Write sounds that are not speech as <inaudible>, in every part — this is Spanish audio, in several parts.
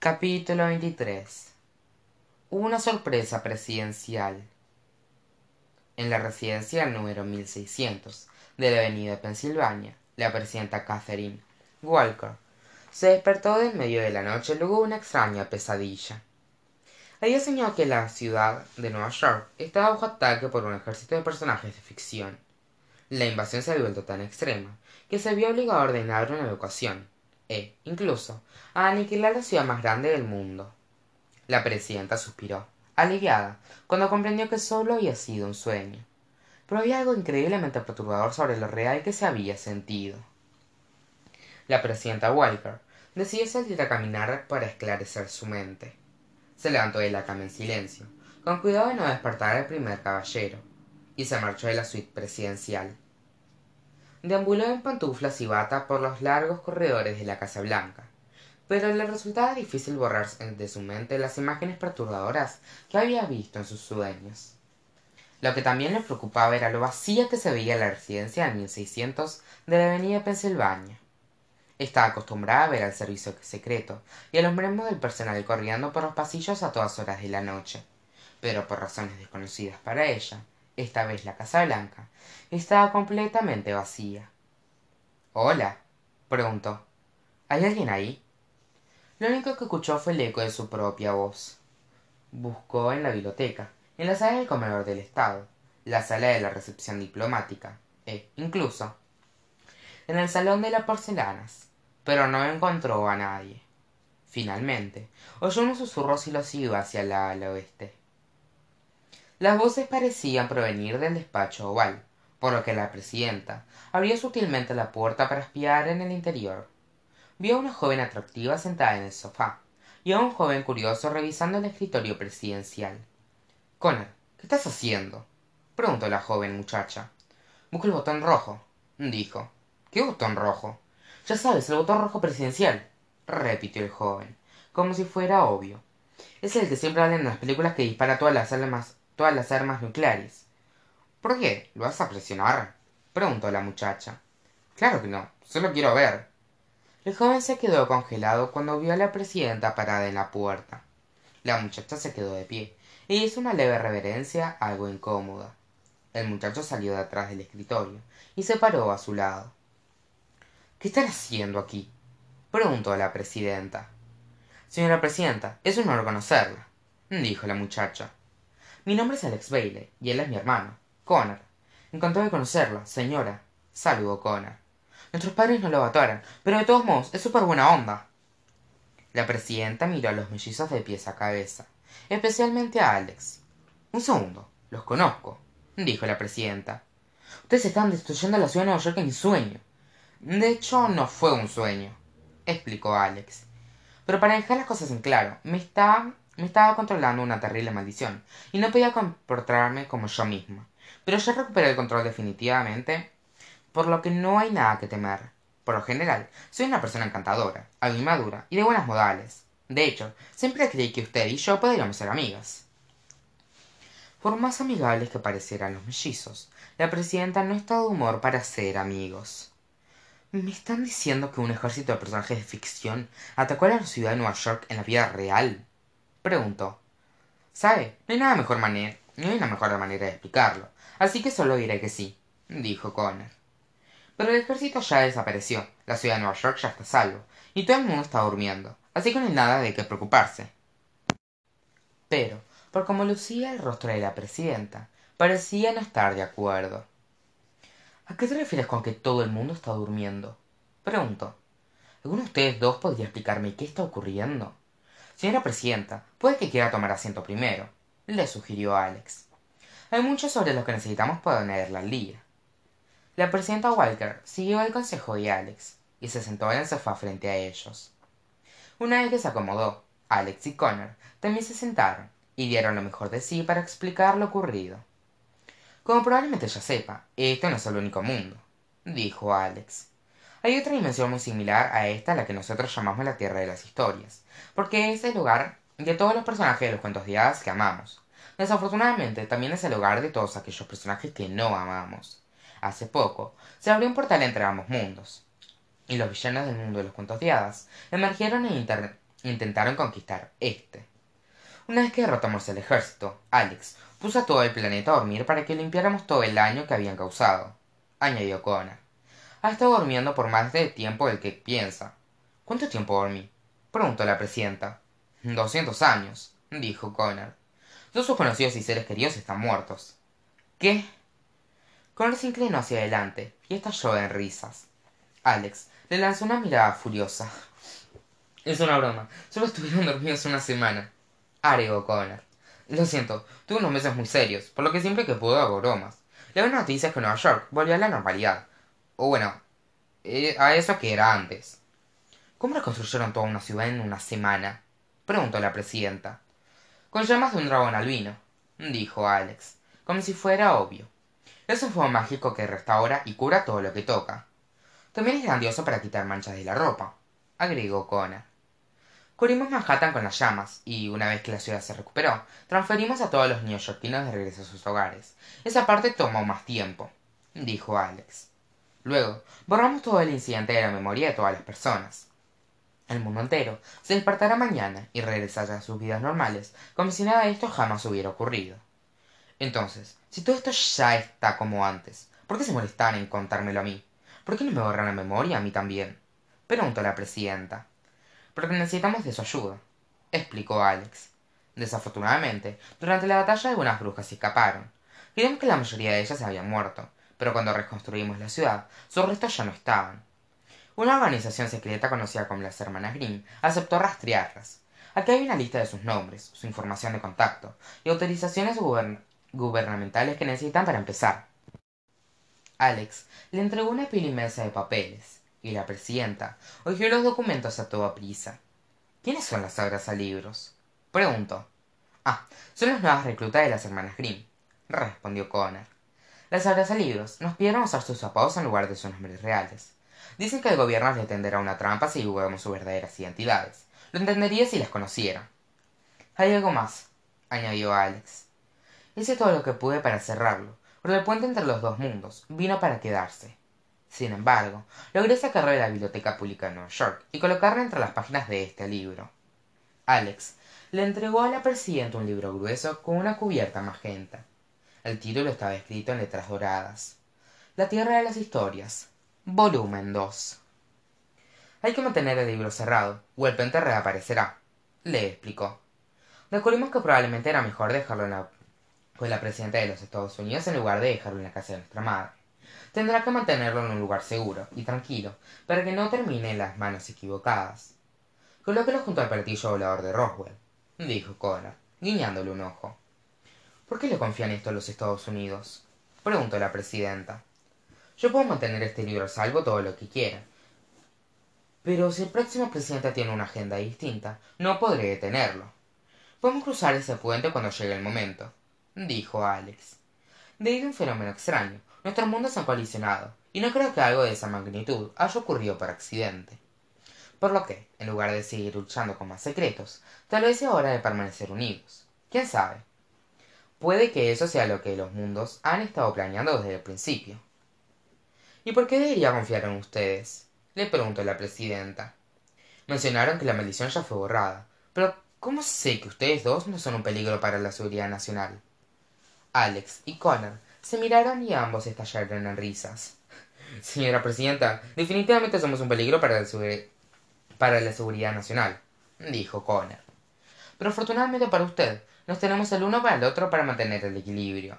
capítulo veintitrés. Una sorpresa presidencial. En la residencia número 1600 de la avenida pensilvania la presidenta catherine walker se despertó en medio de la noche luego de una extraña pesadilla. Había soñado que la ciudad de nueva york estaba bajo ataque por un ejército de personajes de ficción. La invasión se había vuelto tan extrema que se vio obligado a ordenar una evacuación e incluso a aniquilar la ciudad más grande del mundo. La presidenta suspiró aliviada cuando comprendió que sólo había sido un sueño. Pero había algo increíblemente perturbador sobre lo real que se había sentido. La presidenta walker decidió salir a caminar para esclarecer su mente. Se levantó de la cama en silencio con cuidado de no despertar al primer caballero y se marchó de la suite presidencial deambuló en pantuflas y bata por los largos corredores de la casa blanca. Pero le resultaba difícil borrar de su mente las imágenes perturbadoras que había visto en sus sueños. Lo que también le preocupaba era lo vacía que se veía la residencia de de la avenida pensilvania. Estaba acostumbrada a ver al servicio secreto y a los miembros del personal corriendo por los pasillos a todas horas de la noche pero por razones desconocidas para ella esta vez la casa blanca estaba completamente vacía. Hola preguntó. Hay alguien ahí lo único que escuchó fue el eco de su propia voz. Buscó en la biblioteca en la sala del comedor del estado la sala de la recepción diplomática e incluso en el salón de las porcelanas pero no encontró a nadie. Finalmente oyó unos susurros y los siguió hacia el ala oeste las voces parecían provenir del despacho oval por lo que la presidenta abrió sutilmente la puerta para espiar en el interior. Vio a una joven atractiva sentada en el sofá y a un joven curioso revisando el escritorio presidencial. Connor qué estás haciendo preguntó la joven muchacha. Busco el botón rojo dijo. Qué botón rojo ya sabes el botón rojo presidencial repitió el joven como si fuera obvio. Es el que siempre hablan en las películas que dispara todas las armas todas las armas nucleares. Por qué lo vas a presionar preguntó la muchacha. Claro que no solo quiero ver. El joven se quedó congelado cuando vio a la presidenta parada en la puerta. La muchacha se quedó de pie e hizo una leve reverencia algo incómoda. El muchacho salió de atrás del escritorio y se paró a su lado. Qué están haciendo aquí preguntó la presidenta. Señora presidenta es un honor conocerla dijo la muchacha mi nombre es alex bailey y él es mi hermano connor encantado de conocerla señora. Saludó connor nuestros padres no lo mataron pero de todos modos es súper buena onda. La presidenta miró a los mellizos de pies a cabeza especialmente a alex. Un segundo los conozco dijo la presidenta. Ustedes están destruyendo la ciudad de nueva york en sueño. De hecho no fue un sueño explicó alex. Pero para dejar las cosas en claro me estaba me estaba controlando una terrible maldición y no podía comportarme como yo misma. Pero ya recuperé el control definitivamente por lo que no hay nada que temer. Por lo general soy una persona encantadora algo inmadura y de buenas modales. De hecho siempre creí que usted y yo podríamos ser amigas. Por más amigables que parecieran los mellizos la presidenta no estaba de humor para ser amigos. Me están diciendo que un ejército de personajes de ficción atacó a la ciudad de nueva york en la vida real preguntó sabe no hay nada mejor manera no hay una mejor manera de explicarlo así que solo diré que sí dijo connor. Pero el ejército ya desapareció la ciudad de nueva york ya está salvo y todo el mundo está durmiendo así que no hay nada de qué preocuparse. Pero por como lucía el rostro de la presidenta parecía no estar de acuerdo. A qué te refieres con que todo el mundo está durmiendo preguntó alguno de ustedes dos podría explicarme qué está ocurriendo señora presidenta puede que quiera tomar asiento primero le sugirió alex. Hay mucho sobre lo que necesitamos ponerla al día la presidenta walker siguió el consejo de alex y se sentó en el sofá frente a ellos. Una vez que se acomodó alex y connor también se sentaron y dieron lo mejor de sí para explicar lo ocurrido. Como probablemente ya sepa esto no es el único mundo dijo alex hay otra dimensión muy similar a esta la que nosotros llamamos la tierra de las historias porque es el lugar de todos los personajes de los cuentos de hadas que amamos. Desafortunadamente también es el hogar de todos aquellos personajes que no amamos. Hace poco se abrió un portal entre ambos mundos y los villanos del mundo de los cuentos de hadas emergieron en, intentaron conquistar este. Una vez que derrotamos el ejército alex puso a todo el planeta a dormir para que limpiáramos todo el daño que habían causado añadió connor ha estado durmiendo por más de tiempo del que piensa cuánto tiempo dormí preguntó la presidenta. Doscientos años dijo connor. Todos sus conocidos y seres queridos están muertos. Qué connor se inclinó hacia adelante y estalló en risas. Alex le lanzó una mirada furiosa. Es una broma. Solo estuvieron dormidos una semana agregó connor. Lo siento tuve unos meses muy serios por lo que siempre que puedo hago bromas. La buena noticia es que nueva york volvió a la normalidad o bueno eh, a eso que era antes. Cómo reconstruyeron toda una ciudad en una semana preguntó la presidenta. Con llamas de un dragón albino dijo alex como si fuera obvio. Es un fuego mágico que restaura y cura todo lo que toca. También es grandioso para quitar manchas de la ropa agregó connor. Cubrimos manhattan con las llamas y una vez que la ciudad se recuperó transferimos a todos los neoyorquinos de regreso a sus hogares. Esa parte tomó más tiempo dijo alex luego borramos todo el incidente de la memoria de todas las personas. El mundo entero se despertará mañana y regresará a sus vidas normales como si nada de esto jamás hubiera ocurrido. Entonces si todo esto ya está como antes por qué se molestaban en contármelo a mí por qué no me borran la memoria a mí también preguntó la presidenta. Porque necesitamos de su ayuda explicó alex. Desafortunadamente durante la batalla algunas brujas se escaparon. Creíamos que la mayoría de ellas se habían muerto pero cuando reconstruimos la ciudad sus restos ya no estaban. Una organización secreta conocida como las hermanas grimm aceptó rastrearlas. Aquí hay una lista de sus nombres su información de contacto y autorizaciones gubernamentales que necesitan para empezar. Alex le entregó una pila inmensa de papeles y la presidenta hojeó los documentos a toda prisa. Quiénes son las libros? preguntó. Ah son las nuevas reclutas de las hermanas grimm respondió connor las libros nos pidieron usar sus zapatos en lugar de sus nombres reales. Dicen que el gobierno le tenderá una trampa si divulgamos sus verdaderas identidades. Lo entendería si las conociera hay algo más añadió alex. Hice todo lo que pude para cerrarlo pero el puente entre los dos mundos vino para quedarse. Sin embargo logré sacarlo de la biblioteca pública de nueva york y colocarlo entre las páginas de este libro. Alex le entregó a la presidenta un libro grueso con una cubierta magenta el título estaba escrito en letras doradas. La tierra de las historias volumen 2 hay que mantener el libro cerrado o el puente reaparecerá le explicó. Descubrimos que probablemente era mejor dejarlo en la, con la presidenta de los estados unidos en lugar de dejarlo en la casa de nuestra madre. Tendrá que mantenerlo en un lugar seguro y tranquilo para que no termine en las manos equivocadas. Colóquelo junto al platillo volador de roswell dijo connor guiñándole un ojo por qué le confían esto a los estados unidos preguntó la presidenta. Yo puedo mantener este libro a salvo todo lo que quiera. Pero si el próximo presidente tiene una agenda distinta no podré detenerlo. Podemos cruzar ese puente cuando llegue el momento dijo alex. Debido a un fenómeno extraño. Nuestros mundos han colisionado y no creo que algo de esa magnitud haya ocurrido por accidente. Por lo que en lugar de seguir luchando con más secretos tal vez sea hora de permanecer unidos. Quién sabe puede que eso sea lo que los mundos han estado planeando desde el principio. Y por qué debería confiar en ustedes le preguntó la presidenta. Mencionaron que la maldición ya fue borrada pero cómo sé que ustedes dos no son un peligro para la seguridad nacional alex y connor se miraron y ambos estallaron en risas. <laughs> Señora presidenta definitivamente somos un peligro para la, para la seguridad nacional dijo connor. Pero afortunadamente para usted nos tenemos el uno para el otro para mantener el equilibrio.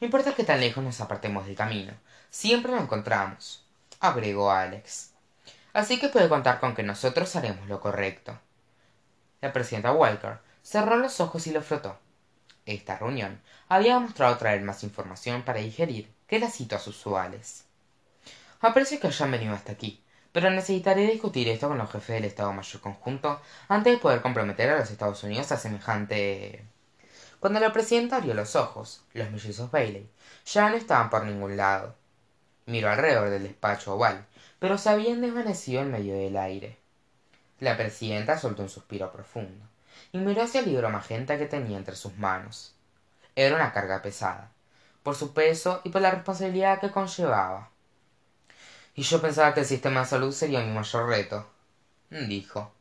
No importa que tan lejos nos apartemos del camino siempre lo encontramos agregó alex. Así que puede contar con que nosotros haremos lo correcto. La presidenta walker cerró los ojos y lo frotó. Esta reunión había demostrado traer más información para digerir que las citas usuales. Aprecio que hayan venido hasta aquí pero necesitaré discutir esto con los jefes del estado mayor conjunto antes de poder comprometer a los estados unidos a semejante cuando la presidenta abrió los ojos los mellizos bailey. Ya no estaban por ningún lado. Miró alrededor del despacho oval pero se habían desvanecido en medio del aire. La presidenta soltó un suspiro profundo y miró hacia el libro magenta que tenía entre sus manos. Era una carga pesada por su peso y por la responsabilidad que conllevaba y yo pensaba que el sistema de salud sería mi mayor reto dijo